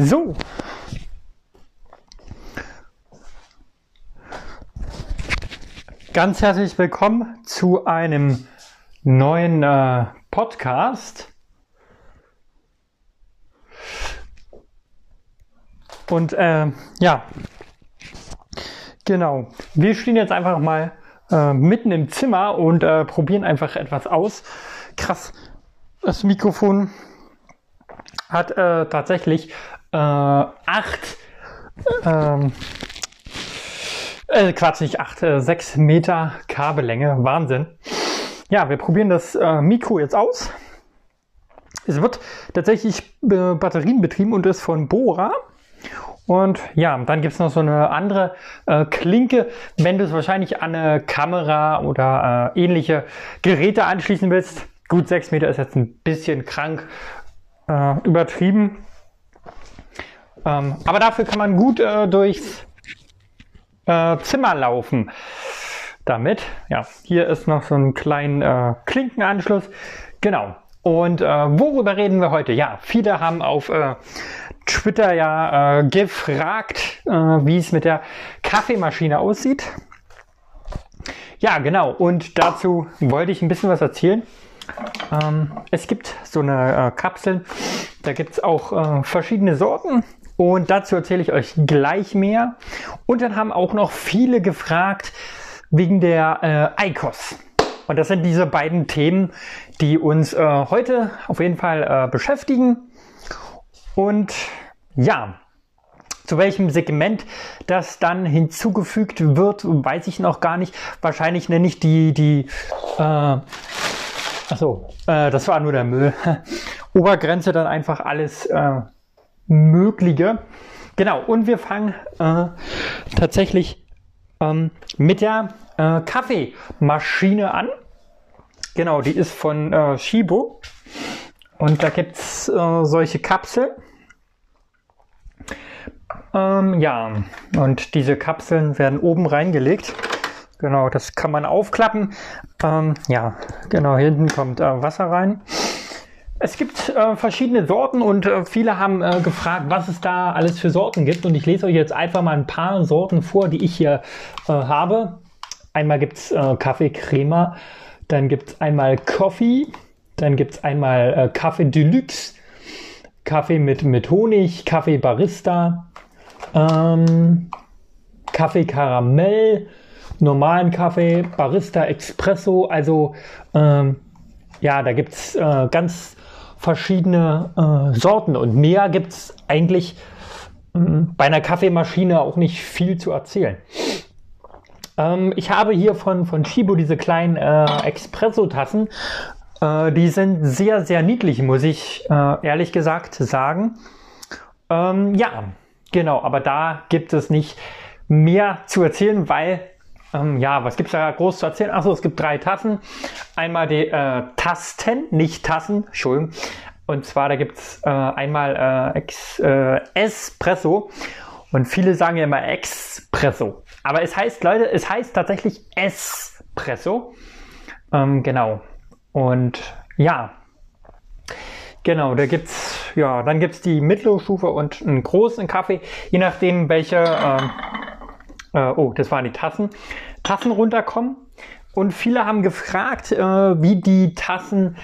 So. Ganz herzlich willkommen zu einem neuen äh, Podcast. Und äh, ja, genau. Wir stehen jetzt einfach mal äh, mitten im Zimmer und äh, probieren einfach etwas aus. Krass, das Mikrofon hat äh, tatsächlich äh, acht, ähm, äh, Quatsch, nicht acht, äh, sechs Meter Kabellänge. Wahnsinn. Ja, wir probieren das äh, Mikro jetzt aus. Es wird tatsächlich äh, Batterien betrieben und ist von Bora. Und ja, dann gibt's noch so eine andere äh, Klinke, wenn du es wahrscheinlich an eine Kamera oder äh, ähnliche Geräte anschließen willst. Gut, sechs Meter ist jetzt ein bisschen krank äh, übertrieben. Ähm, aber dafür kann man gut äh, durchs äh, Zimmer laufen. Damit, ja, hier ist noch so ein kleiner äh, Klinkenanschluss. Genau. Und äh, worüber reden wir heute? Ja, viele haben auf äh, Twitter ja äh, gefragt, wie es mit der Kaffeemaschine aussieht. Ja, genau. Und dazu wollte ich ein bisschen was erzählen. Ähm, es gibt so eine äh, Kapsel, da gibt es auch äh, verschiedene Sorten und dazu erzähle ich euch gleich mehr. Und dann haben auch noch viele gefragt wegen der äh, ICOS. Und das sind diese beiden Themen, die uns äh, heute auf jeden Fall äh, beschäftigen. Und ja, zu welchem Segment das dann hinzugefügt wird, weiß ich noch gar nicht. Wahrscheinlich nenne ich die, die äh, Achso, äh, das war nur der Müll. Obergrenze dann einfach alles äh, Mögliche. Genau, und wir fangen äh, tatsächlich ähm, mit der äh, Kaffeemaschine an. Genau, die ist von äh, Shibo. Und da gibt's äh, solche Kapseln. Ähm, ja, und diese Kapseln werden oben reingelegt. Genau, das kann man aufklappen. Ähm, ja, genau, hinten kommt äh, Wasser rein. Es gibt äh, verschiedene Sorten und äh, viele haben äh, gefragt, was es da alles für Sorten gibt. Und ich lese euch jetzt einfach mal ein paar Sorten vor, die ich hier äh, habe. Einmal gibt's äh, Kaffee Crema, dann gibt's einmal Coffee, dann gibt's einmal äh, Kaffee Deluxe, Kaffee mit, mit Honig, Kaffee Barista, ähm, Kaffee Karamell, normalen Kaffee, Barista Espresso. Also ähm, ja, da gibt's äh, ganz verschiedene äh, Sorten und mehr gibt's eigentlich äh, bei einer Kaffeemaschine auch nicht viel zu erzählen. Ähm, ich habe hier von, von Shibo diese kleinen äh, Espresso-Tassen. Äh, die sind sehr, sehr niedlich, muss ich äh, ehrlich gesagt sagen. Ähm, ja, genau, aber da gibt es nicht mehr zu erzählen, weil ähm, ja, was gibt's da groß zu erzählen? Achso, es gibt drei Tassen. Einmal die äh, Tasten, nicht Tassen, Entschuldigung. Und zwar, da gibt's äh, einmal äh, Ex, äh, Espresso. Und viele sagen ja immer Expresso. Aber es heißt, Leute, es heißt tatsächlich Espresso. Ähm, genau. Und ja, Genau, da gibt's ja, dann gibt's die mittlere Stufe und einen großen Kaffee, je nachdem welche ähm, äh, oh, das waren die Tassen, Tassen runterkommen. Und viele haben gefragt, äh, wie die Tassen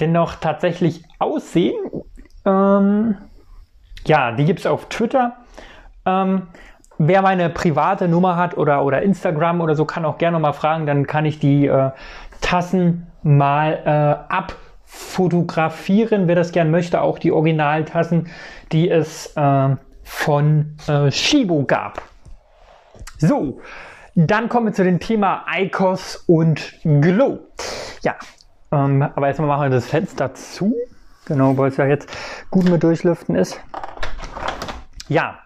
denn noch tatsächlich aussehen. Ähm, ja, die gibt es auf Twitter. Ähm, wer meine private Nummer hat oder, oder Instagram oder so, kann auch gerne mal fragen. Dann kann ich die äh, Tassen mal äh, abfotografieren, wer das gern möchte. Auch die Originaltassen, die es äh, von äh, Shibo gab. So, dann kommen wir zu dem Thema ICOS und Glow. Ja, ähm, aber erstmal machen wir das Fenster zu. Genau, weil es ja jetzt gut mit durchlüften ist. Ja,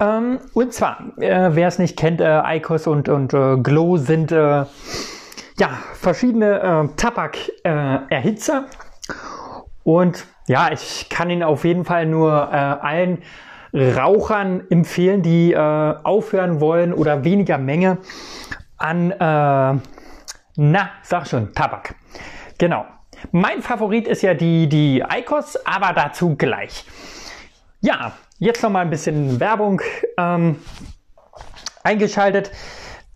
ähm, und zwar, äh, wer es nicht kennt, äh, ICOS und, und äh, Glow sind äh, ja, verschiedene äh, Tabakerhitzer. und ja, ich kann ihn auf jeden Fall nur äh, allen Rauchern empfehlen, die äh, aufhören wollen oder weniger Menge an, äh, na, sag schon, Tabak. Genau. Mein Favorit ist ja die, die Icos, aber dazu gleich. Ja, jetzt noch mal ein bisschen Werbung ähm, eingeschaltet.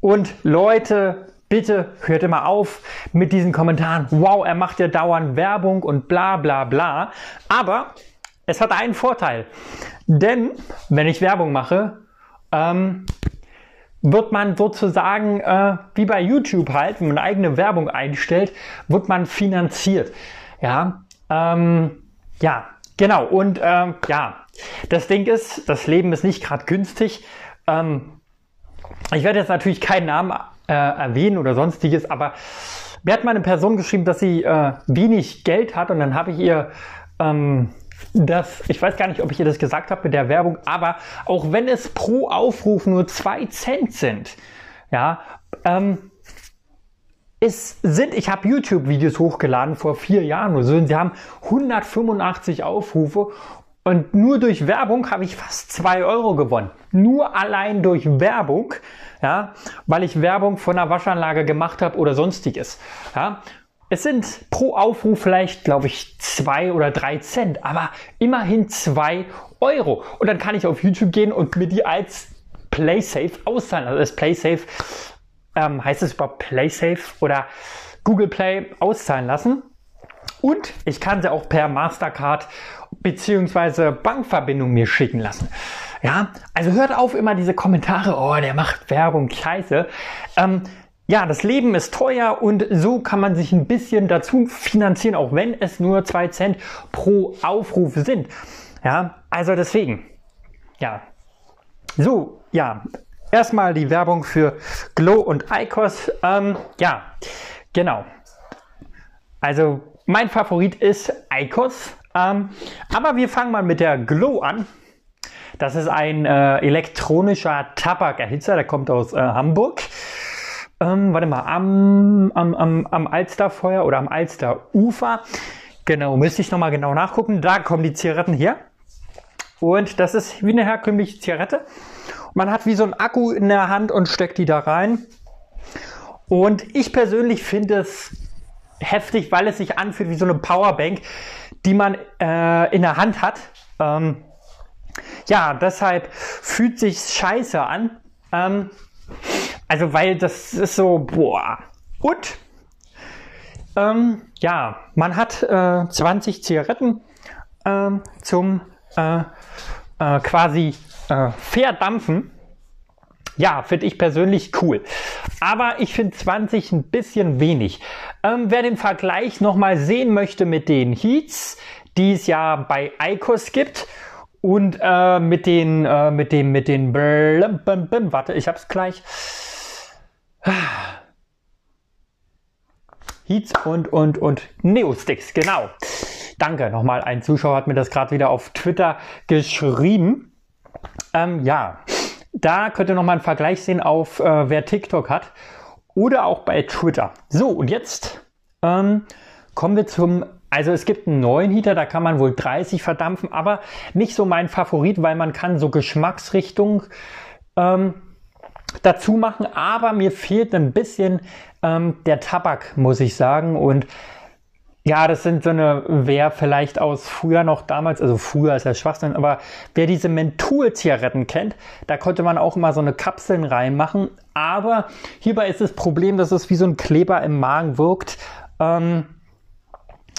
Und Leute, bitte hört immer auf mit diesen Kommentaren. Wow, er macht ja dauernd Werbung und bla bla bla. Aber es hat einen Vorteil. Denn wenn ich Werbung mache, ähm, wird man sozusagen, äh, wie bei YouTube halt, wenn man eigene Werbung einstellt, wird man finanziert. Ja, ähm, ja, genau. Und ähm, ja, das Ding ist, das Leben ist nicht gerade günstig. Ähm, ich werde jetzt natürlich keinen Namen äh, erwähnen oder sonstiges, aber mir hat mal eine Person geschrieben, dass sie äh, wenig Geld hat und dann habe ich ihr ähm, das, ich weiß gar nicht, ob ich ihr das gesagt habe mit der Werbung, aber auch wenn es pro Aufruf nur zwei Cent sind, ja, ähm, es sind, ich habe YouTube-Videos hochgeladen vor vier Jahren oder so, und sie haben 185 Aufrufe und nur durch Werbung habe ich fast zwei Euro gewonnen. Nur allein durch Werbung, ja, weil ich Werbung von einer Waschanlage gemacht habe oder sonstiges. Ja. Es sind pro Aufruf vielleicht, glaube ich, zwei oder drei Cent, aber immerhin zwei Euro. Und dann kann ich auf YouTube gehen und mir die als PlaySafe auszahlen. Also das PlaySafe ähm, heißt es überhaupt PlaySafe oder Google Play auszahlen lassen. Und ich kann sie auch per Mastercard beziehungsweise Bankverbindung mir schicken lassen. Ja, also hört auf immer diese Kommentare, oh, der macht Werbung, scheiße. Ähm, ja, das Leben ist teuer und so kann man sich ein bisschen dazu finanzieren, auch wenn es nur zwei Cent pro Aufruf sind. Ja, also deswegen. Ja. So, ja. Erstmal die Werbung für Glow und Icos. Ähm, ja, genau. Also mein Favorit ist Icos. Ähm, aber wir fangen mal mit der Glow an. Das ist ein äh, elektronischer Tabakerhitzer, der kommt aus äh, Hamburg ähm, warte mal, am, am, am, am Alsterfeuer oder am Alsterufer. Genau, müsste ich nochmal genau nachgucken. Da kommen die Zigaretten her. Und das ist wie eine herkömmliche Zigarette. Man hat wie so ein Akku in der Hand und steckt die da rein. Und ich persönlich finde es heftig, weil es sich anfühlt wie so eine Powerbank, die man äh, in der Hand hat. Ähm, ja, deshalb fühlt sich scheiße an. Ähm, also, weil das ist so, boah. Und, ähm, ja, man hat äh, 20 Zigaretten ähm, zum äh, äh, quasi äh, verdampfen. Ja, finde ich persönlich cool. Aber ich finde 20 ein bisschen wenig. Ähm, wer den Vergleich nochmal sehen möchte mit den Heats, die es ja bei ICOS gibt, und äh, mit den, äh, mit dem, mit den, warte, ich hab's gleich. Heats und, und, und Neosticks, genau. Danke nochmal. Ein Zuschauer hat mir das gerade wieder auf Twitter geschrieben. Ähm, ja, da könnt ihr nochmal einen Vergleich sehen auf äh, wer TikTok hat oder auch bei Twitter. So, und jetzt ähm, kommen wir zum, also es gibt einen neuen Heater, da kann man wohl 30 verdampfen, aber nicht so mein Favorit, weil man kann so Geschmacksrichtung ähm, dazu machen, aber mir fehlt ein bisschen ähm, der Tabak, muss ich sagen. Und ja, das sind so eine, wer vielleicht aus früher noch damals, also früher ist ja Schwachsinn, aber wer diese Menthol-Zigaretten kennt, da konnte man auch immer so eine Kapseln reinmachen. Aber hierbei ist das Problem, dass es wie so ein Kleber im Magen wirkt. Ähm,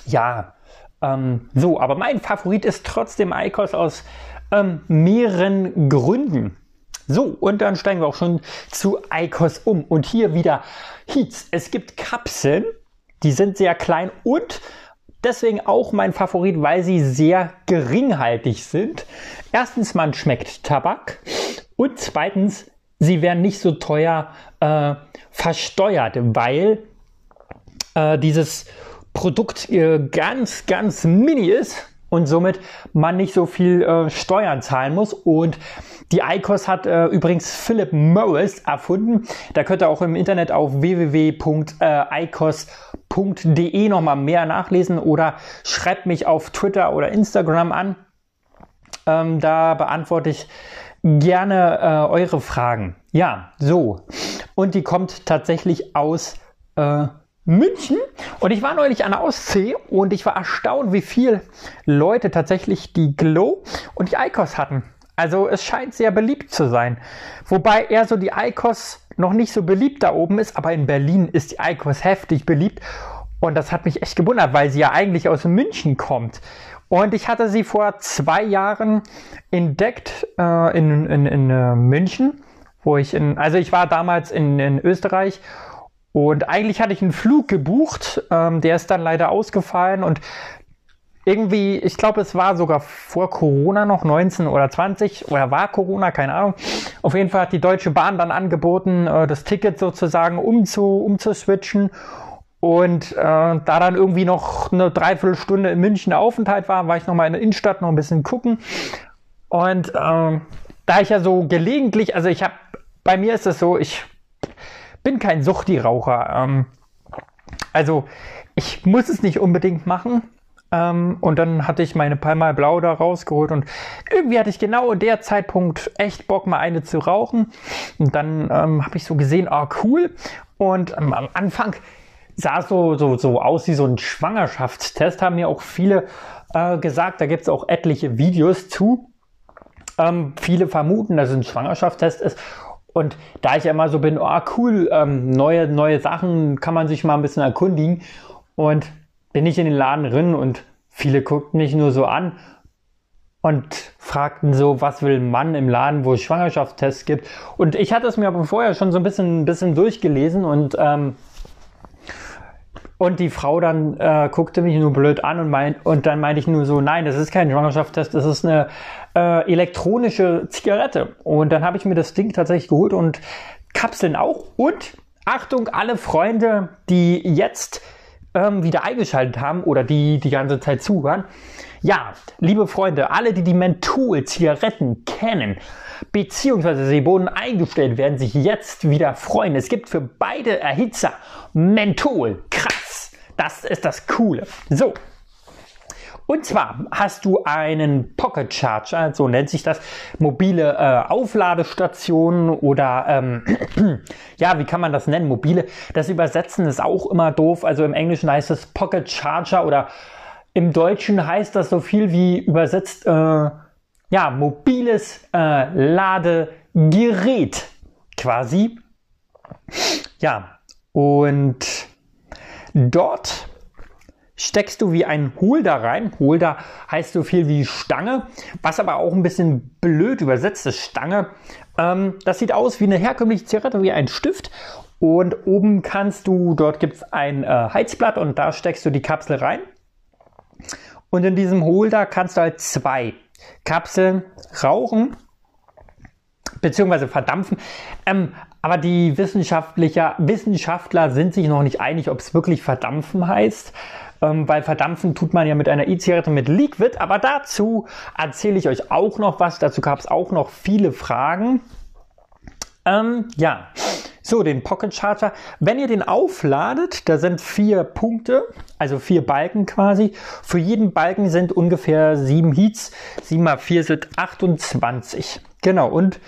ja, ähm, so, aber mein Favorit ist trotzdem Eikos aus ähm, mehreren Gründen. So, und dann steigen wir auch schon zu ICOS um. Und hier wieder Heats. Es gibt Kapseln, die sind sehr klein und deswegen auch mein Favorit, weil sie sehr geringhaltig sind. Erstens, man schmeckt Tabak und zweitens, sie werden nicht so teuer äh, versteuert, weil äh, dieses Produkt äh, ganz, ganz mini ist und somit man nicht so viel äh, Steuern zahlen muss. Und die ICOS hat äh, übrigens Philip Morris erfunden. Da könnt ihr auch im Internet auf www.icos.de nochmal mehr nachlesen oder schreibt mich auf Twitter oder Instagram an. Ähm, da beantworte ich gerne äh, eure Fragen. Ja, so. Und die kommt tatsächlich aus äh, München und ich war neulich an der Ostsee und ich war erstaunt, wie viel Leute tatsächlich die Glow und die Icos hatten. Also es scheint sehr beliebt zu sein. Wobei eher so die Icos noch nicht so beliebt da oben ist, aber in Berlin ist die Icos heftig beliebt und das hat mich echt gewundert, weil sie ja eigentlich aus München kommt. Und ich hatte sie vor zwei Jahren entdeckt äh, in, in, in äh, München, wo ich in, also ich war damals in, in Österreich und eigentlich hatte ich einen Flug gebucht, ähm, der ist dann leider ausgefallen und irgendwie, ich glaube, es war sogar vor Corona noch, 19 oder 20, oder war Corona, keine Ahnung. Auf jeden Fall hat die Deutsche Bahn dann angeboten, äh, das Ticket sozusagen umzu, umzuswitchen. Und äh, da dann irgendwie noch eine Dreiviertelstunde in München Aufenthalt war, war ich nochmal in der Innenstadt noch ein bisschen gucken. Und äh, da ich ja so gelegentlich, also ich habe, bei mir ist es so, ich bin kein Suchti-Raucher. Ähm, also ich muss es nicht unbedingt machen. Ähm, und dann hatte ich meine Palmal Blau da rausgeholt und irgendwie hatte ich genau in der Zeitpunkt echt Bock, mal eine zu rauchen. Und dann ähm, habe ich so gesehen, ah cool. Und ähm, am Anfang sah so, so, so aus wie so ein Schwangerschaftstest, haben mir auch viele äh, gesagt. Da gibt es auch etliche Videos zu. Ähm, viele vermuten, dass es ein Schwangerschaftstest ist. Und da ich immer so bin, oh cool, ähm, neue, neue Sachen kann man sich mal ein bisschen erkundigen. Und bin ich in den Laden drin und viele guckten mich nur so an und fragten so, was will ein Mann im Laden, wo es Schwangerschaftstests gibt. Und ich hatte es mir aber vorher schon so ein bisschen, ein bisschen durchgelesen und ähm, und die Frau dann äh, guckte mich nur blöd an und, mein, und dann meinte ich nur so, nein, das ist kein Schwangerschaftstest, das ist eine äh, elektronische Zigarette. Und dann habe ich mir das Ding tatsächlich geholt und Kapseln auch. Und Achtung, alle Freunde, die jetzt ähm, wieder eingeschaltet haben oder die die ganze Zeit zuhören. Ja, liebe Freunde, alle, die die Menthol-Zigaretten kennen, beziehungsweise sie wurden eingestellt, werden sich jetzt wieder freuen. Es gibt für beide Erhitzer Menthol. Krass. Das ist das Coole. So. Und zwar hast du einen Pocket Charger, so nennt sich das, mobile äh, Aufladestation oder ähm, ja, wie kann man das nennen? Mobile. Das Übersetzen ist auch immer doof. Also im Englischen heißt es Pocket Charger oder im Deutschen heißt das so viel wie übersetzt äh, ja, mobiles äh, Ladegerät quasi. Ja, und dort steckst du wie ein Holder rein. Holder heißt so viel wie Stange, was aber auch ein bisschen blöd übersetzt ist. Stange, ähm, das sieht aus wie eine herkömmliche Zigarette, wie ein Stift. Und oben kannst du, dort gibt es ein äh, Heizblatt und da steckst du die Kapsel rein. Und in diesem Holder kannst du halt zwei Kapseln rauchen beziehungsweise verdampfen. Ähm, aber die Wissenschaftler sind sich noch nicht einig, ob es wirklich verdampfen heißt. Ähm, weil verdampfen tut man ja mit einer E-Zigarette mit Liquid. Aber dazu erzähle ich euch auch noch was. Dazu gab es auch noch viele Fragen. Ähm, ja, so, den Pocket Charger. Wenn ihr den aufladet, da sind vier Punkte, also vier Balken quasi. Für jeden Balken sind ungefähr sieben Heats. Sieben mal vier sind 28. Genau, und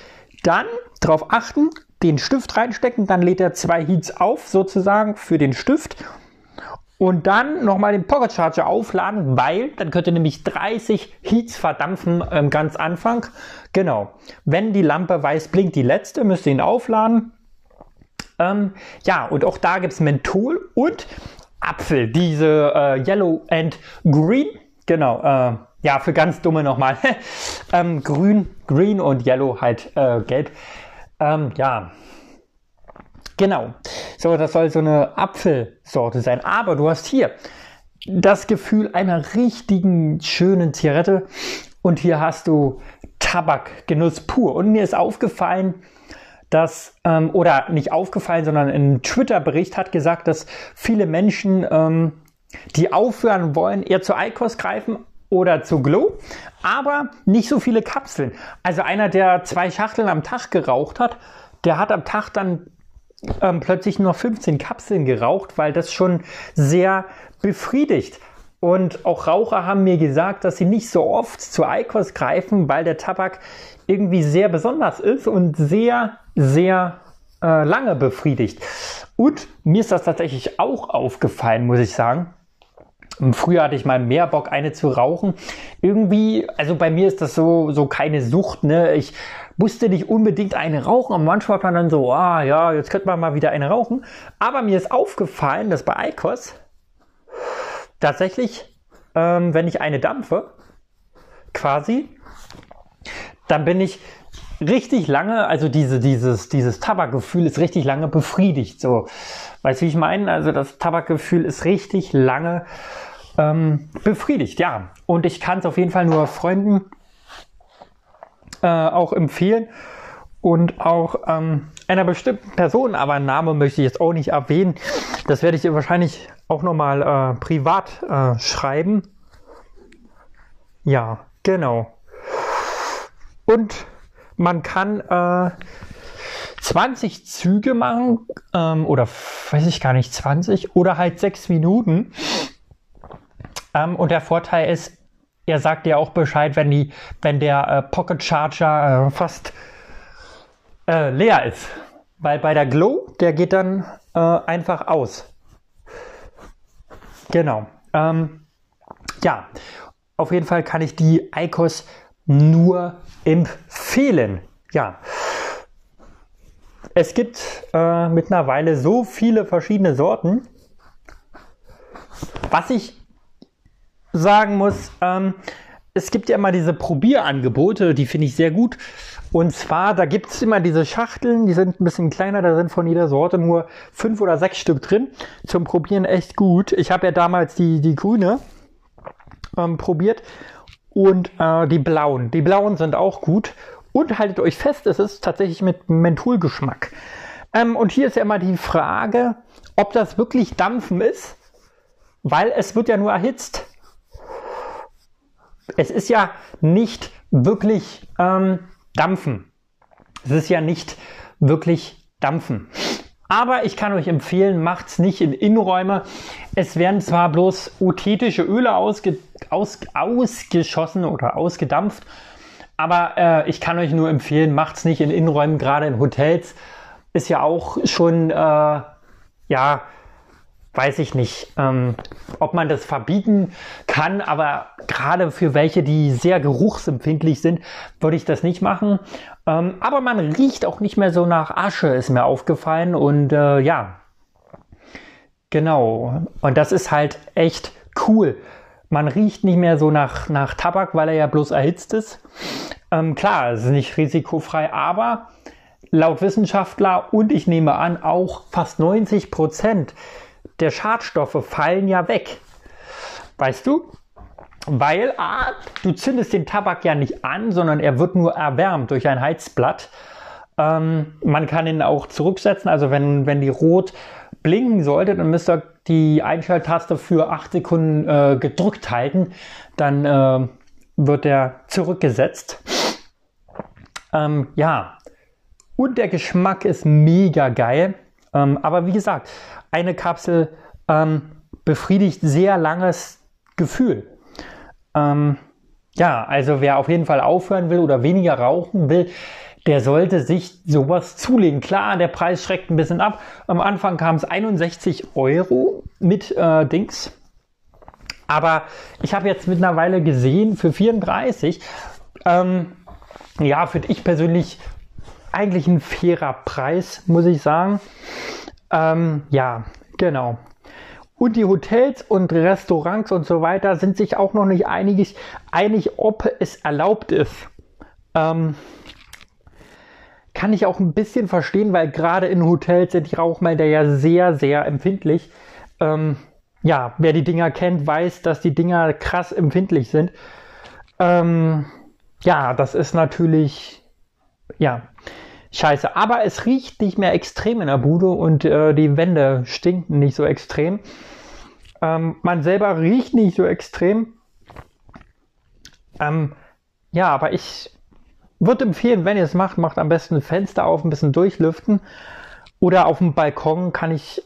dann darauf achten, den Stift reinstecken, dann lädt er zwei Heats auf, sozusagen, für den Stift. Und dann nochmal den Pocket Charger aufladen, weil dann könnt ihr nämlich 30 Heats verdampfen ähm, ganz Anfang. Genau. Wenn die Lampe weiß blinkt, die letzte, müsst ihr ihn aufladen. Ähm, ja, und auch da gibt es Menthol und Apfel, diese äh, Yellow and Green. Genau, äh, ja, für ganz dumme nochmal. ähm, grün, Green und Yellow halt äh, gelb. Ähm, ja, genau. So, das soll so eine Apfelsorte sein. Aber du hast hier das Gefühl einer richtigen schönen Zigarette und hier hast du Tabakgenuss pur. Und mir ist aufgefallen, dass, ähm, oder nicht aufgefallen, sondern ein Twitter-Bericht hat gesagt, dass viele Menschen, ähm, die aufhören wollen, eher zu Eikos greifen oder zu Glow, aber nicht so viele Kapseln. Also einer, der zwei Schachteln am Tag geraucht hat, der hat am Tag dann ähm, plötzlich nur 15 Kapseln geraucht, weil das schon sehr befriedigt. Und auch Raucher haben mir gesagt, dass sie nicht so oft zu Eikos greifen, weil der Tabak irgendwie sehr besonders ist und sehr, sehr äh, lange befriedigt. Und mir ist das tatsächlich auch aufgefallen, muss ich sagen. Früher hatte ich mal mehr Bock, eine zu rauchen. Irgendwie, also bei mir ist das so, so keine Sucht, ne? Ich musste nicht unbedingt eine rauchen, aber manchmal hat dann so, ah ja, jetzt könnte man mal wieder eine rauchen. Aber mir ist aufgefallen, dass bei Eikos tatsächlich, ähm, wenn ich eine dampfe, quasi, dann bin ich richtig lange, also diese, dieses, dieses Tabakgefühl ist richtig lange befriedigt. So, weißt du, wie ich meine? Also das Tabakgefühl ist richtig lange ähm, befriedigt, ja. Und ich kann es auf jeden Fall nur Freunden äh, auch empfehlen und auch ähm, einer bestimmten Person, aber Namen möchte ich jetzt auch nicht erwähnen. Das werde ich dir wahrscheinlich auch nochmal äh, privat äh, schreiben. Ja, genau. Und man kann äh, 20 Züge machen ähm, oder weiß ich gar nicht, 20 oder halt 6 Minuten. Ähm, und der Vorteil ist, er sagt ja auch Bescheid, wenn, die, wenn der äh, Pocket Charger äh, fast äh, leer ist. Weil bei der Glow, der geht dann äh, einfach aus. Genau. Ähm, ja, auf jeden Fall kann ich die ICOS nur empfehlen. Ja. Es gibt äh, mittlerweile so viele verschiedene Sorten. Was ich sagen muss, ähm, es gibt ja immer diese Probierangebote, die finde ich sehr gut. Und zwar, da gibt es immer diese Schachteln, die sind ein bisschen kleiner, da sind von jeder Sorte nur fünf oder sechs Stück drin. Zum Probieren echt gut. Ich habe ja damals die, die grüne ähm, probiert und äh, die blauen. Die blauen sind auch gut. Und haltet euch fest, es ist tatsächlich mit Mentholgeschmack. Ähm, und hier ist ja immer die Frage, ob das wirklich Dampfen ist, weil es wird ja nur erhitzt. Es ist ja nicht wirklich ähm, Dampfen. Es ist ja nicht wirklich Dampfen. Aber ich kann euch empfehlen, macht es nicht in Innenräume. Es werden zwar bloß uthetische Öle ausge, aus, ausgeschossen oder ausgedampft, aber äh, ich kann euch nur empfehlen, macht es nicht in Innenräumen, gerade in Hotels. Ist ja auch schon, äh, ja, weiß ich nicht, ähm, ob man das verbieten kann, aber gerade für welche, die sehr geruchsempfindlich sind, würde ich das nicht machen. Ähm, aber man riecht auch nicht mehr so nach Asche, ist mir aufgefallen. Und äh, ja, genau. Und das ist halt echt cool. Man riecht nicht mehr so nach, nach Tabak, weil er ja bloß erhitzt ist. Ähm, klar, es ist nicht risikofrei, aber laut Wissenschaftler und ich nehme an auch fast 90 Prozent der Schadstoffe fallen ja weg. Weißt du? Weil ah, du zündest den Tabak ja nicht an, sondern er wird nur erwärmt durch ein Heizblatt. Ähm, man kann ihn auch zurücksetzen, also wenn, wenn die rot blinken sollte, dann müsst ihr die Einschalttaste für 8 Sekunden äh, gedrückt halten. Dann äh, wird er zurückgesetzt. Ähm, ja, und der Geschmack ist mega geil. Ähm, aber wie gesagt, eine Kapsel ähm, befriedigt sehr langes Gefühl. Ähm, ja, also wer auf jeden Fall aufhören will oder weniger rauchen will, der sollte sich sowas zulegen. Klar, der Preis schreckt ein bisschen ab. Am Anfang kam es 61 Euro mit äh, Dings. Aber ich habe jetzt mittlerweile gesehen, für 34, ähm, ja, finde ich persönlich eigentlich ein fairer Preis, muss ich sagen. Ähm, ja, genau. Und die Hotels und Restaurants und so weiter sind sich auch noch nicht einig, einig ob es erlaubt ist. Ähm, kann ich auch ein bisschen verstehen, weil gerade in Hotels sind die Rauchmelder ja sehr, sehr empfindlich. Ähm, ja, wer die Dinger kennt, weiß, dass die Dinger krass empfindlich sind. Ähm, ja, das ist natürlich, ja, scheiße. Aber es riecht nicht mehr extrem in der Bude und äh, die Wände stinken nicht so extrem. Ähm, man selber riecht nicht so extrem. Ähm, ja, aber ich würde empfehlen, wenn ihr es macht, macht am besten Fenster auf, ein bisschen durchlüften. Oder auf dem Balkon kann ich,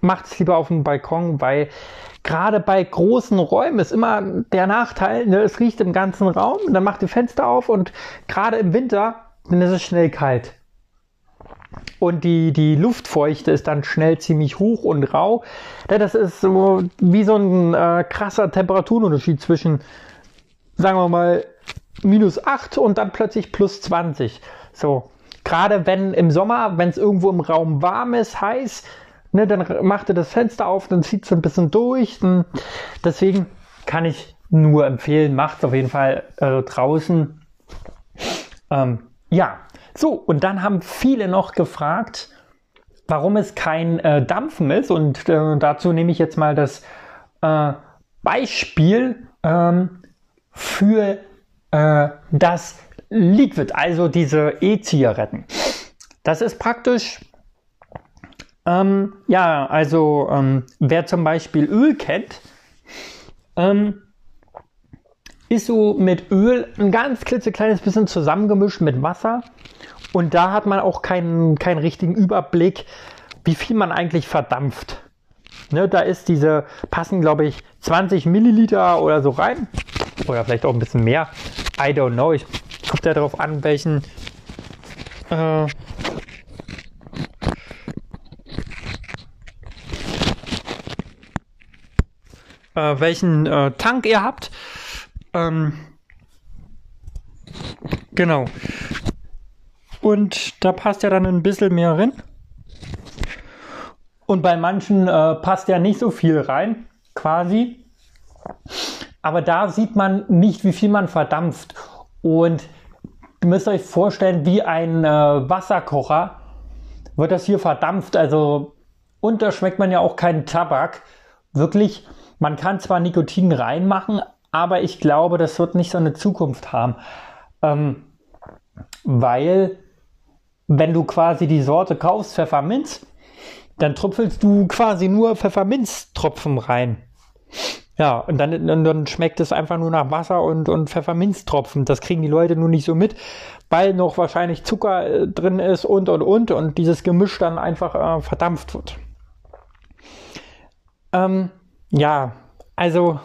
macht es lieber auf dem Balkon, weil gerade bei großen Räumen ist immer der Nachteil, ne, es riecht im ganzen Raum, dann macht die Fenster auf und gerade im Winter dann ist es schnell kalt. und die, die Luftfeuchte ist dann schnell ziemlich hoch und rau. Das ist so wie so ein äh, krasser Temperaturunterschied zwischen, sagen wir mal, minus 8 und dann plötzlich plus 20. So, gerade wenn im Sommer, wenn es irgendwo im Raum warm ist, heiß, ne, dann macht ihr das Fenster auf, dann zieht es ein bisschen durch. Dann, deswegen kann ich nur empfehlen, macht es auf jeden Fall äh, draußen. Ähm, ja, so, und dann haben viele noch gefragt, warum es kein äh, Dampfen ist. Und äh, dazu nehme ich jetzt mal das äh, Beispiel ähm, für äh, das Liquid, also diese E-Zigaretten. Das ist praktisch, ähm, ja, also ähm, wer zum Beispiel Öl kennt, ähm, ist so mit Öl ein ganz klitzekleines bisschen zusammengemischt mit Wasser. Und da hat man auch keinen, keinen richtigen Überblick, wie viel man eigentlich verdampft. Ne, da ist diese, passen glaube ich 20 Milliliter oder so rein. Oder vielleicht auch ein bisschen mehr. I don't know. Ich kommt ja darauf an, welchen äh, äh, welchen äh, Tank ihr habt. Ähm, genau. Und da passt ja dann ein bisschen mehr rein. Und bei manchen äh, passt ja nicht so viel rein, quasi. Aber da sieht man nicht, wie viel man verdampft. Und ihr müsst euch vorstellen, wie ein äh, Wasserkocher wird das hier verdampft. Also, und da schmeckt man ja auch keinen Tabak. Wirklich, man kann zwar Nikotin reinmachen, aber ich glaube, das wird nicht so eine Zukunft haben. Ähm, weil, wenn du quasi die Sorte kaufst, Pfefferminz, dann tröpfelst du quasi nur Pfefferminztropfen rein. Ja, und dann, und dann schmeckt es einfach nur nach Wasser und, und Pfefferminztropfen. Das kriegen die Leute nur nicht so mit, weil noch wahrscheinlich Zucker äh, drin ist und und und und dieses Gemisch dann einfach äh, verdampft wird. Ähm, ja, also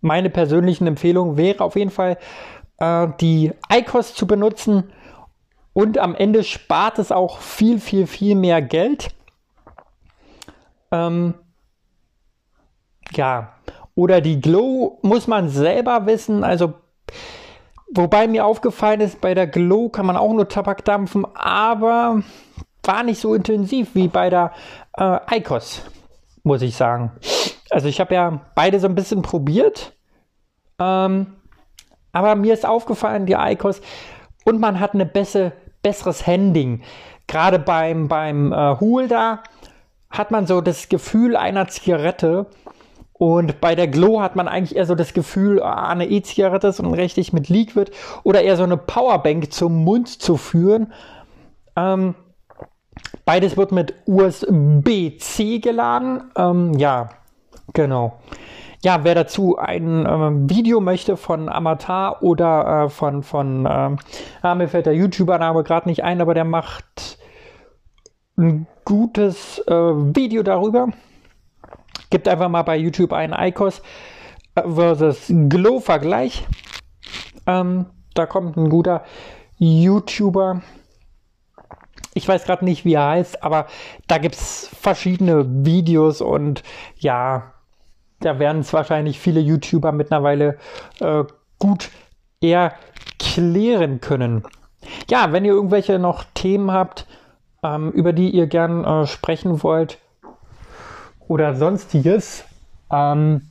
meine persönlichen Empfehlung wäre auf jeden Fall, äh, die ICOS zu benutzen und am Ende spart es auch viel, viel, viel mehr Geld. Ähm, ja, oder die Glow muss man selber wissen. Also, wobei mir aufgefallen ist, bei der Glow kann man auch nur Tabak dampfen, aber war nicht so intensiv wie bei der äh, ICOS, muss ich sagen. Also ich habe ja beide so ein bisschen probiert. Ähm, aber mir ist aufgefallen, die ICOS, und man hat eine bessere, besseres Handling. Gerade beim, beim äh, Hool da hat man so das Gefühl einer Zigarette. Und bei der Glow hat man eigentlich eher so das Gefühl, ah, eine E-Zigarette ist und richtig mit Liquid oder eher so eine Powerbank zum Mund zu führen. Ähm, beides wird mit USB-C geladen. Ähm, ja, Genau. Ja, wer dazu ein ähm, Video möchte von Amatar oder äh, von, von ähm, ah, mir fällt der YouTuber-Name gerade nicht ein, aber der macht ein gutes äh, Video darüber. Gibt einfach mal bei YouTube einen ICOS äh, versus Glow-Vergleich. Ähm, da kommt ein guter YouTuber. Ich weiß gerade nicht, wie er heißt, aber da gibt es verschiedene Videos und ja, da werden es wahrscheinlich viele YouTuber mittlerweile äh, gut erklären können. Ja, wenn ihr irgendwelche noch Themen habt, ähm, über die ihr gern äh, sprechen wollt oder sonstiges, ähm,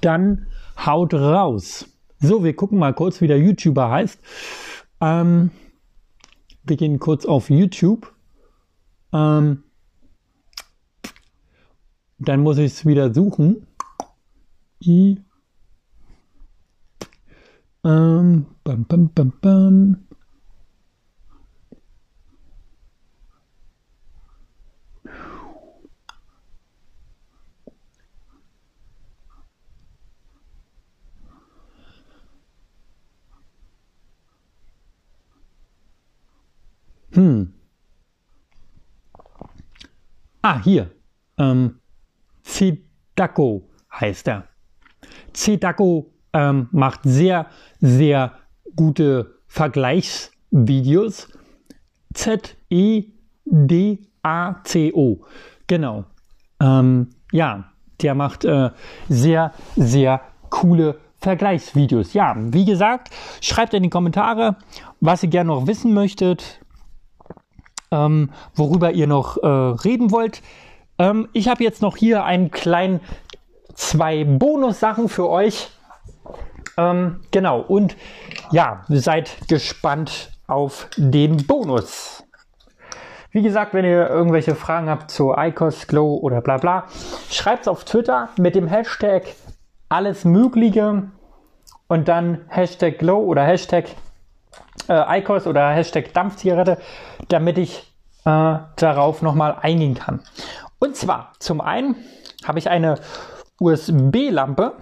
dann haut raus. So, wir gucken mal kurz, wie der YouTuber heißt. Ähm, wir gehen kurz auf YouTube. Ähm, dann muss ich es wieder suchen. I. Ähm, bam, bam, bam, bam. Hm. Ah, hier. Ähm, Zidako heißt er. Cedaco ähm, macht sehr, sehr gute Vergleichsvideos. Z-E-D-A-K-O. D-A-C-O. Genau. Ähm, ja, der macht äh, sehr, sehr coole Vergleichsvideos. Ja, wie gesagt, schreibt in die Kommentare, was ihr gerne noch wissen möchtet, ähm, worüber ihr noch äh, reden wollt. Ähm, ich habe jetzt noch hier einen kleinen zwei Bonussachen für euch. Ähm, genau, und ja, seid gespannt auf den Bonus. Wie gesagt, wenn ihr irgendwelche Fragen habt zu ICOS, Glow oder bla bla, schreibt es auf Twitter mit dem Hashtag alles Mögliche und dann Hashtag Glow oder Hashtag äh, ICOS oder Hashtag Dampfzigarette, damit ich äh, darauf nochmal eingehen kann. Und zwar, zum einen habe ich eine USB-Lampe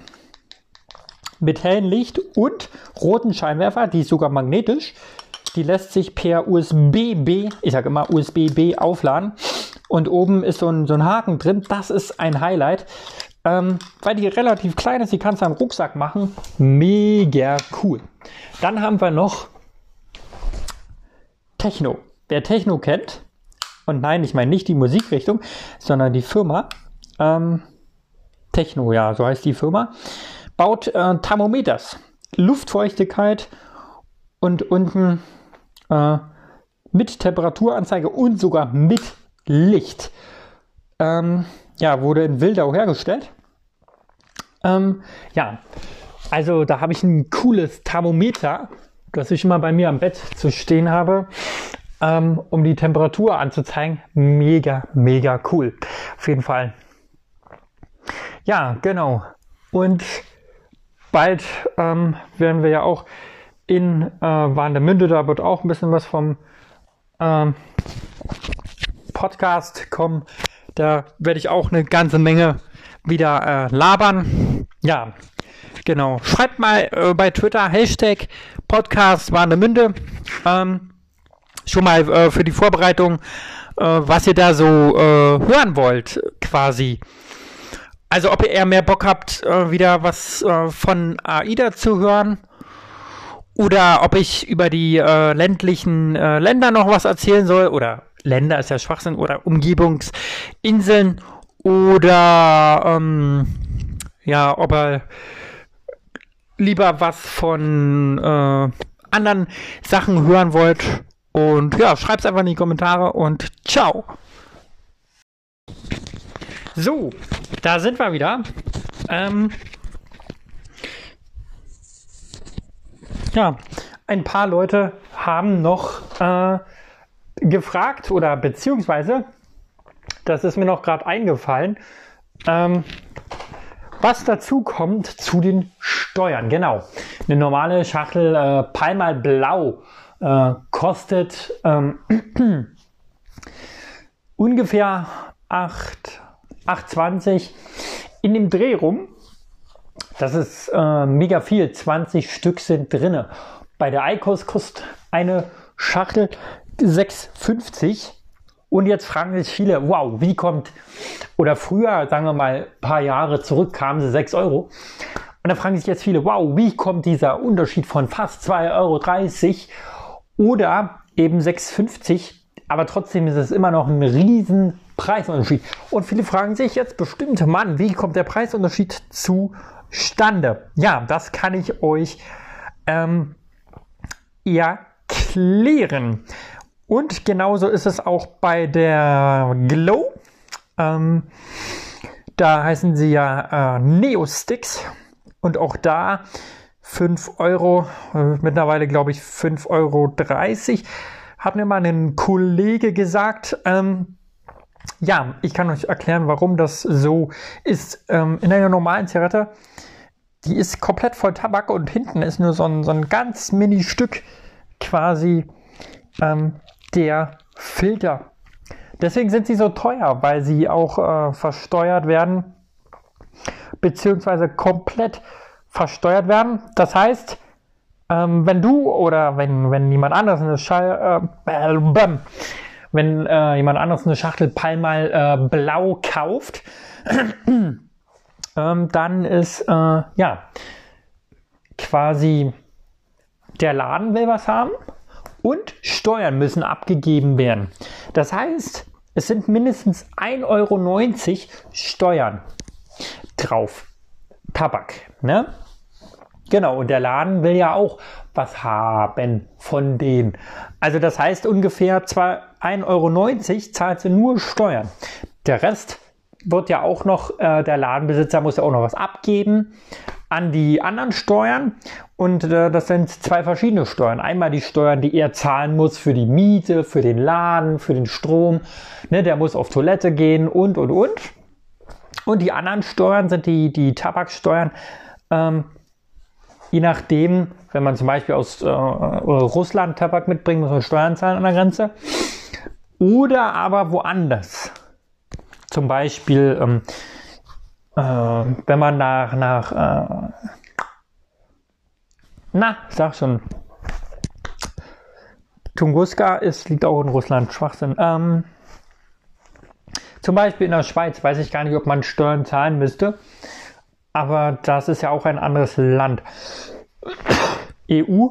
mit hellem Licht und roten Scheinwerfer, die ist sogar magnetisch. Die lässt sich per USB-B, ich sage immer USB-B aufladen. Und oben ist so ein, so ein Haken drin. Das ist ein Highlight. Ähm, weil die relativ klein ist, die kannst du am Rucksack machen. Mega cool. Dann haben wir noch Techno. Wer Techno kennt, und nein, ich meine nicht die Musikrichtung, sondern die Firma, ähm, Techno, ja, so heißt die Firma, baut äh, Thermometers, Luftfeuchtigkeit und unten äh, mit Temperaturanzeige und sogar mit Licht. Ähm, ja, wurde in Wildau hergestellt. Ähm, ja, also da habe ich ein cooles Thermometer, das ich immer bei mir am Bett zu stehen habe, ähm, um die Temperatur anzuzeigen. Mega, mega cool. Auf jeden Fall. Ja, genau. Und bald ähm, werden wir ja auch in äh, Warnemünde, da wird auch ein bisschen was vom ähm, Podcast kommen. Da werde ich auch eine ganze Menge wieder äh, labern. Ja, genau. Schreibt mal äh, bei Twitter Hashtag Podcast Warnemünde. Ähm, schon mal äh, für die Vorbereitung, äh, was ihr da so äh, hören wollt, quasi. Also ob ihr eher mehr Bock habt, äh, wieder was äh, von AIDA zu hören oder ob ich über die äh, ländlichen äh, Länder noch was erzählen soll oder Länder ist ja Schwachsinn oder Umgebungsinseln oder ähm, ja, ob er lieber was von anderen Sachen hören wollt. Und ja, schreibt es einfach in die Kommentare und ciao. So, da sind wir wieder. Ähm, ja, ein paar Leute haben noch äh, gefragt oder beziehungsweise, das ist mir noch gerade eingefallen, ähm, was dazu kommt zu den Steuern. Genau, eine normale Schachtel äh, Palmal Blau äh, kostet ähm, ungefähr 8 8,20 in dem Dreh rum. Das ist äh, mega viel. 20 Stück sind drinne. Bei der Eikos kostet eine Schachtel 6,50. Und jetzt fragen sich viele, wow, wie kommt, oder früher, sagen wir mal, paar Jahre zurück kamen sie 6 Euro. Und da fragen sich jetzt viele, wow, wie kommt dieser Unterschied von fast 2,30 Euro oder eben 6,50 aber trotzdem ist es immer noch ein riesen Preisunterschied. Und viele fragen sich jetzt bestimmt, Mann, wie kommt der Preisunterschied zustande? Ja, das kann ich euch ähm, erklären. Und genauso ist es auch bei der Glow. Ähm, da heißen sie ja äh, Neo Sticks. Und auch da 5 Euro, äh, mittlerweile glaube ich 5,30 Euro hat mir mal ein Kollege gesagt, ähm, ja, ich kann euch erklären, warum das so ist. Ähm, in einer normalen Zigarette, die ist komplett voll Tabak und hinten ist nur so ein, so ein ganz mini Stück quasi ähm, der Filter. Deswegen sind sie so teuer, weil sie auch äh, versteuert werden, beziehungsweise komplett versteuert werden. Das heißt, ähm, wenn du oder wenn, wenn jemand anderes eine Schall, äh, wenn äh, jemand anderes eine Schachtel Palmal äh, blau kauft, ähm, dann ist äh, ja quasi der Laden will was haben und Steuern müssen abgegeben werden. Das heißt, es sind mindestens 1,90 Euro Steuern drauf. Tabak, ne? Genau, und der Laden will ja auch was haben von denen. Also das heißt ungefähr zwar 1,90 Euro zahlt sie nur Steuern. Der Rest wird ja auch noch, äh, der Ladenbesitzer muss ja auch noch was abgeben an die anderen Steuern. Und äh, das sind zwei verschiedene Steuern. Einmal die Steuern, die er zahlen muss für die Miete, für den Laden, für den Strom. Ne, der muss auf Toilette gehen und, und, und. Und die anderen Steuern sind die, die Tabaksteuern. Ähm, je nachdem, wenn man zum Beispiel aus äh, Russland Tabak mitbringt, muss man Steuern zahlen an der Grenze. Oder aber woanders. Zum Beispiel, ähm, äh, wenn man nach, nach äh, na, sag schon, Tunguska ist, liegt auch in Russland, Schwachsinn. Ähm, zum Beispiel in der Schweiz weiß ich gar nicht, ob man Steuern zahlen müsste. Aber das ist ja auch ein anderes Land. EU,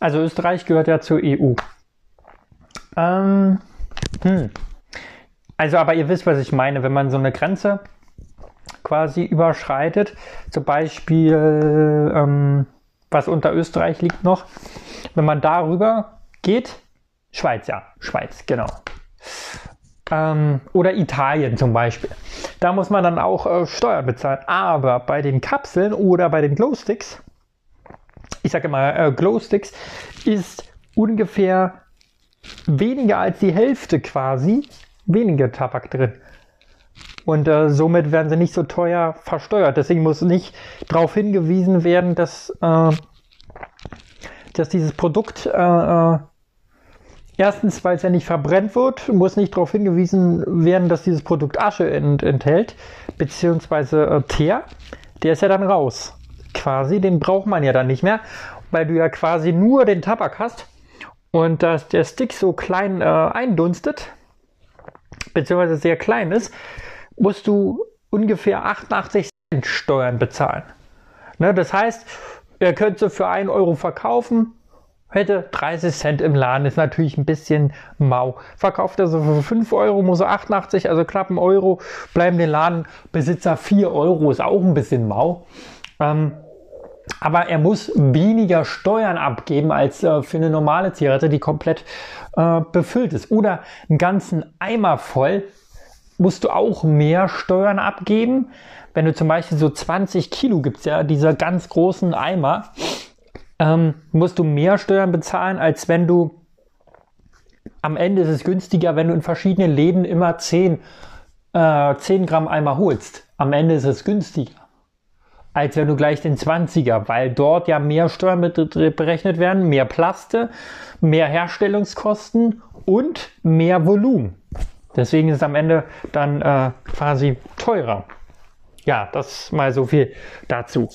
also Österreich gehört ja zur EU. Ähm, hm. Also, aber ihr wisst, was ich meine, wenn man so eine Grenze quasi überschreitet, zum Beispiel, ähm, was unter Österreich liegt noch, wenn man darüber geht, Schweiz, ja, Schweiz, genau. Ähm, oder Italien zum Beispiel. Da muss man dann auch äh, Steuern bezahlen. Aber bei den Kapseln oder bei den Glowsticks, ich sage immer äh, Glowsticks, ist ungefähr weniger als die Hälfte quasi weniger Tabak drin. Und äh, somit werden sie nicht so teuer versteuert. Deswegen muss nicht darauf hingewiesen werden, dass, äh, dass dieses Produkt äh, äh erstens, weil es ja nicht verbrennt wird, muss nicht darauf hingewiesen werden, dass dieses Produkt Asche ent enthält, beziehungsweise äh, Teer. Der ist ja dann raus. Quasi, den braucht man ja dann nicht mehr, weil du ja quasi nur den Tabak hast und dass der Stick so klein äh, eindunstet, beziehungsweise sehr klein ist, musst du ungefähr 88 Cent Steuern bezahlen. Ne, das heißt, er könnte für 1 Euro verkaufen, hätte 30 Cent im Laden, ist natürlich ein bisschen mau. Verkauft er so für 5 Euro, muss er 88, also knapp ein Euro, bleiben den Ladenbesitzer 4 Euro, ist auch ein bisschen mau. Ähm, aber er muss weniger Steuern abgeben als äh, für eine normale Zigarette, die komplett äh, befüllt ist. Oder einen ganzen Eimer voll musst du auch mehr Steuern abgeben. Wenn du zum Beispiel so 20 Kilo gibt's ja, diese ganz großen Eimer, ähm, musst du mehr Steuern bezahlen, als wenn du am Ende ist es günstiger, wenn du in verschiedenen Läden immer 10, äh, 10 Gramm Eimer holst. Am Ende ist es günstiger als wenn du gleich den 20er, weil dort ja mehr Steuern berechnet werden, mehr Plaste, mehr Herstellungskosten und mehr Volumen. Deswegen ist es am Ende dann äh, quasi teurer. Ja, das mal so viel dazu.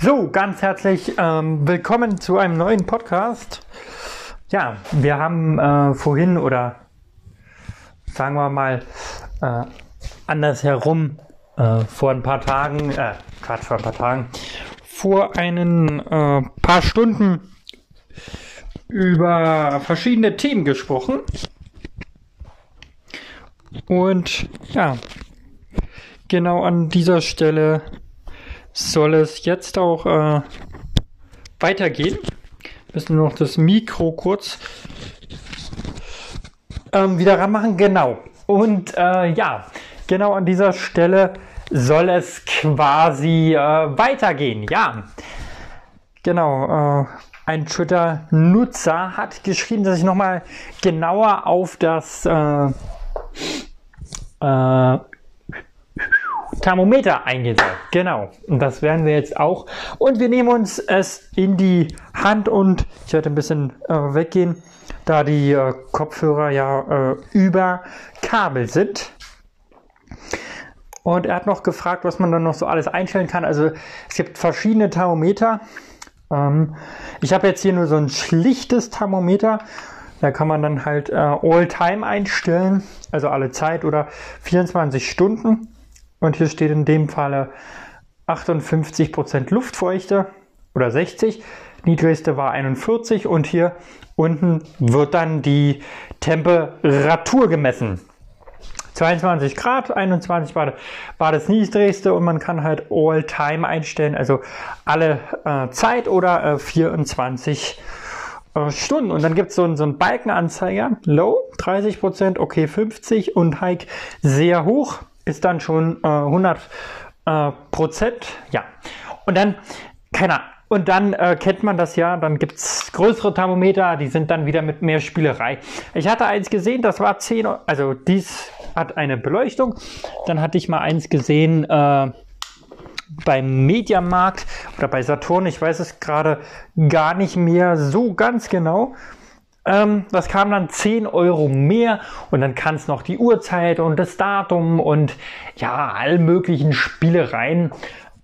So, ganz herzlich ähm, willkommen zu einem neuen Podcast. Ja, wir haben äh, vorhin oder sagen wir mal, äh, andersherum äh, vor ein paar Tagen, äh, Quatsch, vor ein paar Tagen, vor einen äh, paar Stunden über verschiedene Themen gesprochen. Und ja, genau an dieser Stelle soll es jetzt auch äh, weitergehen. Müssen noch das Mikro kurz ähm, wieder ranmachen. Genau. Und äh, ja, genau an dieser Stelle soll es quasi äh, weitergehen. Ja, genau. Äh, ein Twitter-Nutzer hat geschrieben, dass ich nochmal genauer auf das äh, äh, Thermometer eingehen soll. Genau. Und das werden wir jetzt auch. Und wir nehmen uns es in die Hand und ich werde ein bisschen äh, weggehen da die äh, Kopfhörer ja äh, über Kabel sind. Und er hat noch gefragt, was man dann noch so alles einstellen kann. Also es gibt verschiedene Thermometer. Ähm, ich habe jetzt hier nur so ein schlichtes Thermometer. Da kann man dann halt äh, All-Time einstellen, also alle Zeit oder 24 Stunden. Und hier steht in dem Falle 58% Luftfeuchte oder 60. niedrigste war 41 und hier unten wird dann die Temperatur gemessen. 22 Grad, 21 war, war das niedrigste und man kann halt All-Time einstellen, also alle äh, Zeit oder äh, 24 äh, Stunden. Und dann gibt es so, so einen Balkenanzeiger, Low 30%, okay 50 und Hike sehr hoch, ist dann schon äh, 100 äh, Prozent. Ja, und dann, keine Ahnung, und dann äh, kennt man das ja, dann gibt es größere Thermometer, die sind dann wieder mit mehr Spielerei. Ich hatte eins gesehen, das war 10, also dies hat eine Beleuchtung. Dann hatte ich mal eins gesehen äh, beim Mediamarkt oder bei Saturn, ich weiß es gerade gar nicht mehr so ganz genau. Ähm, das kam dann 10 Euro mehr und dann kann es noch die Uhrzeit und das Datum und ja, all möglichen Spielereien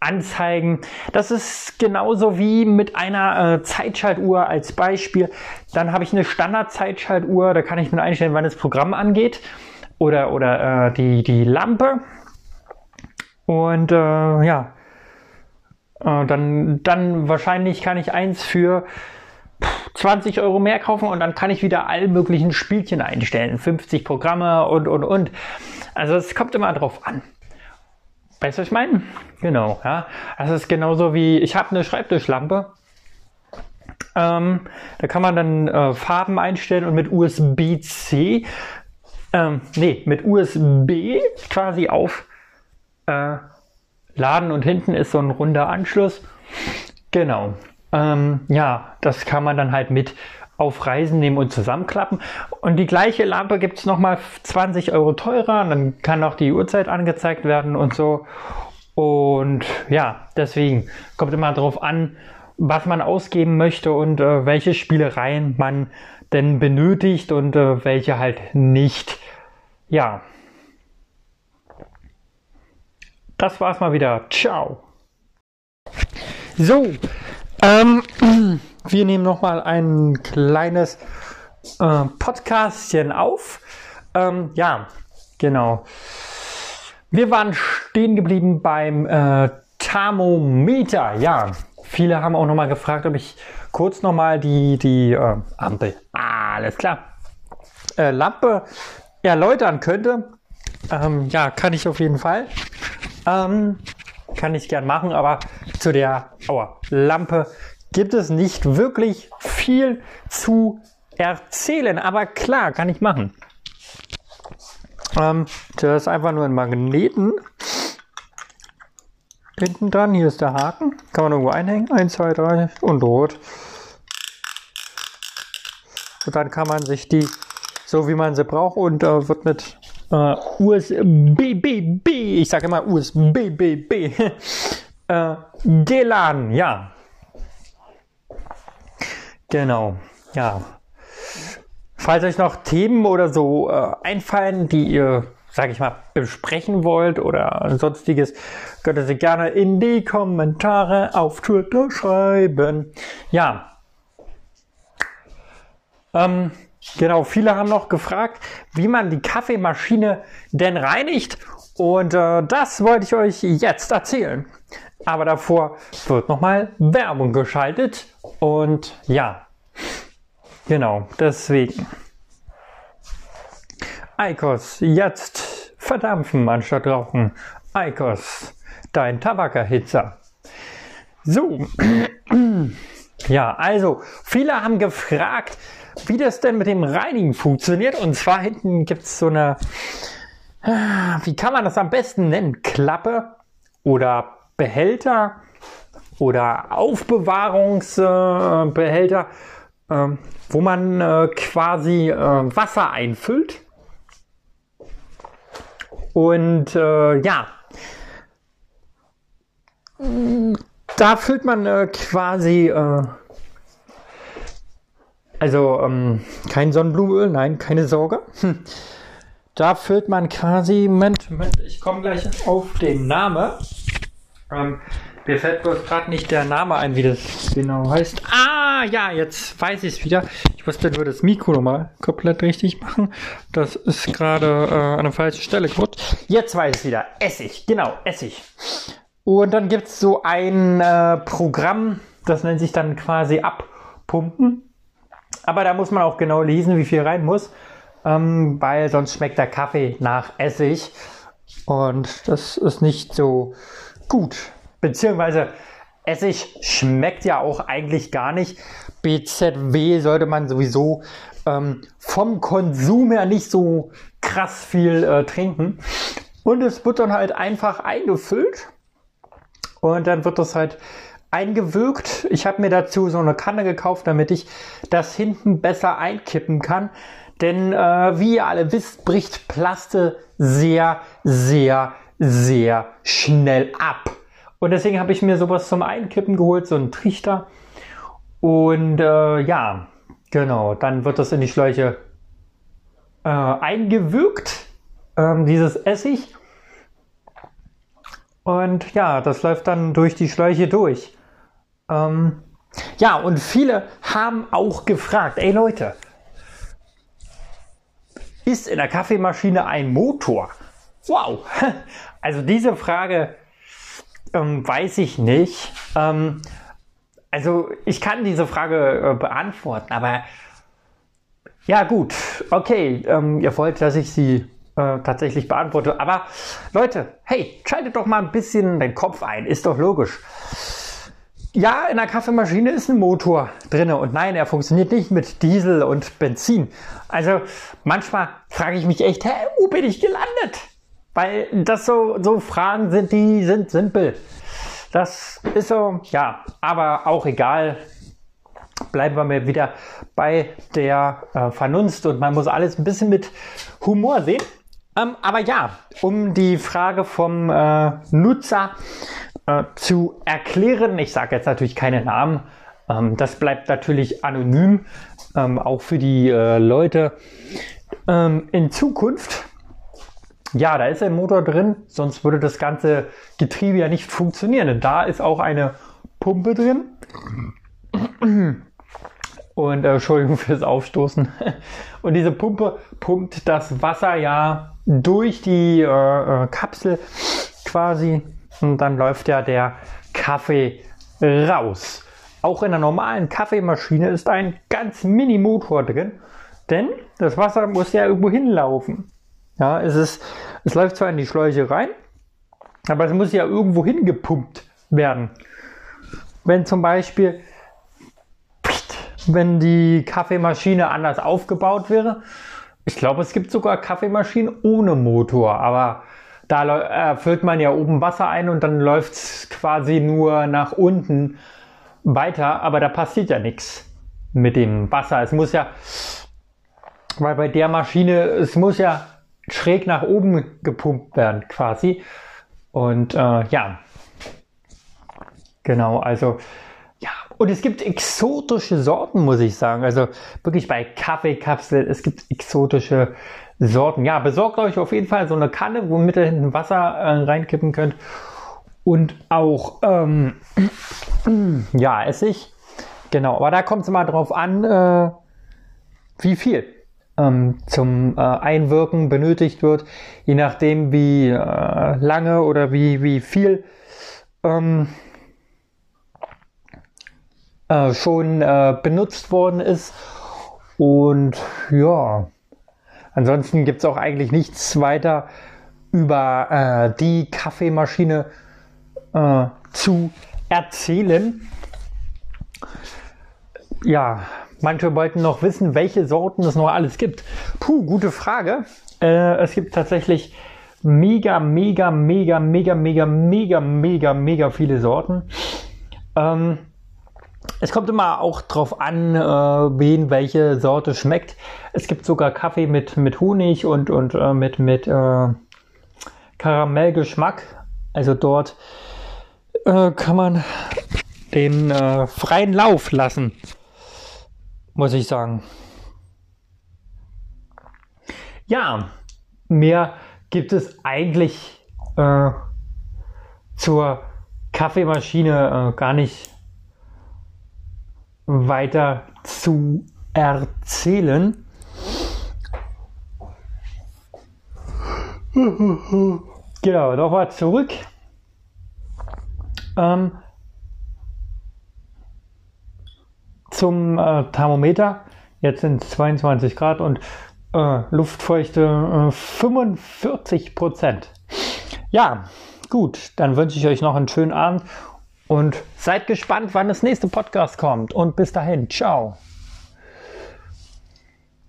anzeigen. Das ist genauso wie mit einer äh, Zeitschaltuhr als Beispiel. Dann habe ich eine Standard-Zeitschaltuhr, da kann ich mir einstellen, wann das Programm angeht oder, oder äh, die, die Lampe. Und äh, ja, äh, dann, dann wahrscheinlich kann ich eins für 20 Euro mehr kaufen und dann kann ich wieder all möglichen Spielchen einstellen. 50 Programme und, und, und. Also es kommt immer drauf an. Weißt du, was ich meine? Genau, ja. Das ist genauso wie, ich habe eine Schreibtischlampe. Ähm, da kann man dann äh, Farben einstellen und mit USB-C ähm, nee, mit USB quasi auf äh, und hinten ist so ein runder Anschluss. Genau. Ähm, ja, das kann man dann halt mit auf Reisen nehmen und zusammenklappen. Und die gleiche Lampe gibt es nochmal 20 Euro teurer. Und dann kann auch die Uhrzeit angezeigt werden und so. Und ja, deswegen kommt immer darauf an, was man ausgeben möchte und äh, welche Spielereien man denn benötigt und äh, welche halt nicht. Ja. Das war's mal wieder. Ciao. So, ähm, wir nehmen noch mal ein kleines äh, Podcastchen auf. Ähm, ja, genau. Wir waren stehen geblieben beim äh, Thermometer. Ja, viele haben auch noch mal gefragt, ob ich kurz noch mal die die äh, Ampel. Alles klar. Äh, Lampe erläutern könnte. Ähm, ja, kann ich auf jeden Fall. Ähm, kann ich gern machen, aber zu der aua, Lampe gibt es nicht wirklich viel zu erzählen. Aber klar, kann ich machen. Ähm, das ist einfach nur ein Magneten. Hinten dran, hier ist der Haken. Kann man irgendwo einhängen. 1, 2, 3 und rot. Und dann kann man sich die so wie man sie braucht und äh, wird mit äh, USB-B, ich sage immer USB-B, äh, geladen. Ja, genau. Ja. Falls euch noch Themen oder so äh, einfallen, die ihr, sage ich mal, besprechen wollt oder sonstiges, könnt ihr sie gerne in die Kommentare auf Twitter schreiben. Ja. Ähm, Genau, viele haben noch gefragt, wie man die Kaffeemaschine denn reinigt. Und äh, das wollte ich euch jetzt erzählen. Aber davor wird nochmal Werbung geschaltet. Und ja, genau, deswegen. Eikos, jetzt verdampfen anstatt rauchen. Eikos, dein Tabakerhitzer. So, ja, also viele haben gefragt, wie das denn mit dem Reinigen funktioniert. Und zwar hinten gibt es so eine, ah, wie kann man das am besten nennen? Klappe oder Behälter oder Aufbewahrungsbehälter, äh, wo man äh, quasi äh, Wasser einfüllt. Und äh, ja, da füllt man äh, quasi also ähm, kein Sonnenblumenöl, nein, keine Sorge. Hm. Da füllt man quasi, Moment, Moment, ich komme gleich auf den Namen. Ähm, mir fällt bloß gerade nicht der Name ein, wie das genau heißt. Ah, ja, jetzt weiß ich es wieder. Ich musste nur das Mikro nochmal komplett richtig machen. Das ist gerade äh, an der falschen Stelle gut. Jetzt weiß ich es wieder. Essig, genau, Essig. Und dann gibt es so ein äh, Programm, das nennt sich dann quasi abpumpen. Aber da muss man auch genau lesen, wie viel rein muss, ähm, weil sonst schmeckt der Kaffee nach Essig und das ist nicht so gut. Beziehungsweise Essig schmeckt ja auch eigentlich gar nicht. BZW sollte man sowieso ähm, vom Konsum her nicht so krass viel äh, trinken. Und es wird dann halt einfach eingefüllt. Und dann wird das halt eingewirkt. Ich habe mir dazu so eine Kanne gekauft, damit ich das hinten besser einkippen kann. Denn äh, wie ihr alle wisst, bricht Plaste sehr, sehr, sehr schnell ab. Und deswegen habe ich mir sowas zum Einkippen geholt, so einen Trichter. Und äh, ja, genau, dann wird das in die Schläuche äh, eingewirkt, ähm, dieses Essig. Und ja, das läuft dann durch die Schläuche durch. Ähm, ja, und viele haben auch gefragt, ey Leute, ist in der Kaffeemaschine ein Motor? Wow! Also diese Frage ähm, weiß ich nicht. Ähm, also ich kann diese Frage äh, beantworten, aber ja gut, okay, ähm, ihr wollt, dass ich sie äh, tatsächlich beantworte. Aber Leute, hey, schaltet doch mal ein bisschen den Kopf ein, ist doch logisch. Ja, in der Kaffeemaschine ist ein Motor drin und nein, er funktioniert nicht mit Diesel und Benzin. Also manchmal frage ich mich echt, hä, wo bin ich gelandet? Weil das so, so Fragen sind, die sind simpel. Das ist so, ja, aber auch egal. Bleiben wir mal wieder bei der äh, Vernunft und man muss alles ein bisschen mit Humor sehen. Ähm, aber ja, um die Frage vom äh, Nutzer äh, zu erklären. Ich sage jetzt natürlich keine Namen. Ähm, das bleibt natürlich anonym, ähm, auch für die äh, Leute ähm, in Zukunft. Ja, da ist ein Motor drin, sonst würde das ganze Getriebe ja nicht funktionieren. Und da ist auch eine Pumpe drin. Und äh, Entschuldigung fürs Aufstoßen. Und diese Pumpe pumpt das Wasser ja durch die äh, äh, Kapsel quasi und dann läuft ja der Kaffee raus. Auch in der normalen Kaffeemaschine ist ein ganz Mini-Motor drin, denn das Wasser muss ja irgendwo hinlaufen. Ja, es, ist, es läuft zwar in die Schläuche rein, aber es muss ja irgendwo hingepumpt werden. Wenn zum Beispiel, wenn die Kaffeemaschine anders aufgebaut wäre, ich glaube, es gibt sogar Kaffeemaschinen ohne Motor, aber da äh, füllt man ja oben Wasser ein und dann läuft es quasi nur nach unten weiter, aber da passiert ja nichts mit dem Wasser. Es muss ja, weil bei der Maschine, es muss ja schräg nach oben gepumpt werden quasi. Und äh, ja, genau, also ja, und es gibt exotische Sorten, muss ich sagen. Also wirklich bei Kaffeekapsel, es gibt exotische Sorten. Ja, besorgt euch auf jeden Fall so eine Kanne, womit ihr hinten Wasser äh, reinkippen könnt. Und auch, ähm, ja, Essig. Genau, aber da kommt es mal drauf an, äh, wie viel ähm, zum äh, Einwirken benötigt wird. Je nachdem, wie äh, lange oder wie, wie viel ähm, äh, schon äh, benutzt worden ist. Und ja, Ansonsten gibt es auch eigentlich nichts weiter über äh, die Kaffeemaschine äh, zu erzählen. Ja, manche wollten noch wissen, welche Sorten es noch alles gibt. Puh, gute Frage. Äh, es gibt tatsächlich mega, mega, mega, mega, mega, mega, mega, mega viele Sorten. Ähm, es kommt immer auch drauf an, äh, wen welche Sorte schmeckt. Es gibt sogar Kaffee mit, mit Honig und, und äh, mit, mit äh, Karamellgeschmack. Also dort äh, kann man den äh, freien Lauf lassen, muss ich sagen. Ja, mehr gibt es eigentlich äh, zur Kaffeemaschine gar nicht weiter zu erzählen. Genau, nochmal zurück. Ähm, zum äh, Thermometer. Jetzt sind es 22 Grad und äh, Luftfeuchte äh, 45 Prozent. Ja, gut, dann wünsche ich euch noch einen schönen Abend und seid gespannt, wann das nächste Podcast kommt. Und bis dahin, ciao.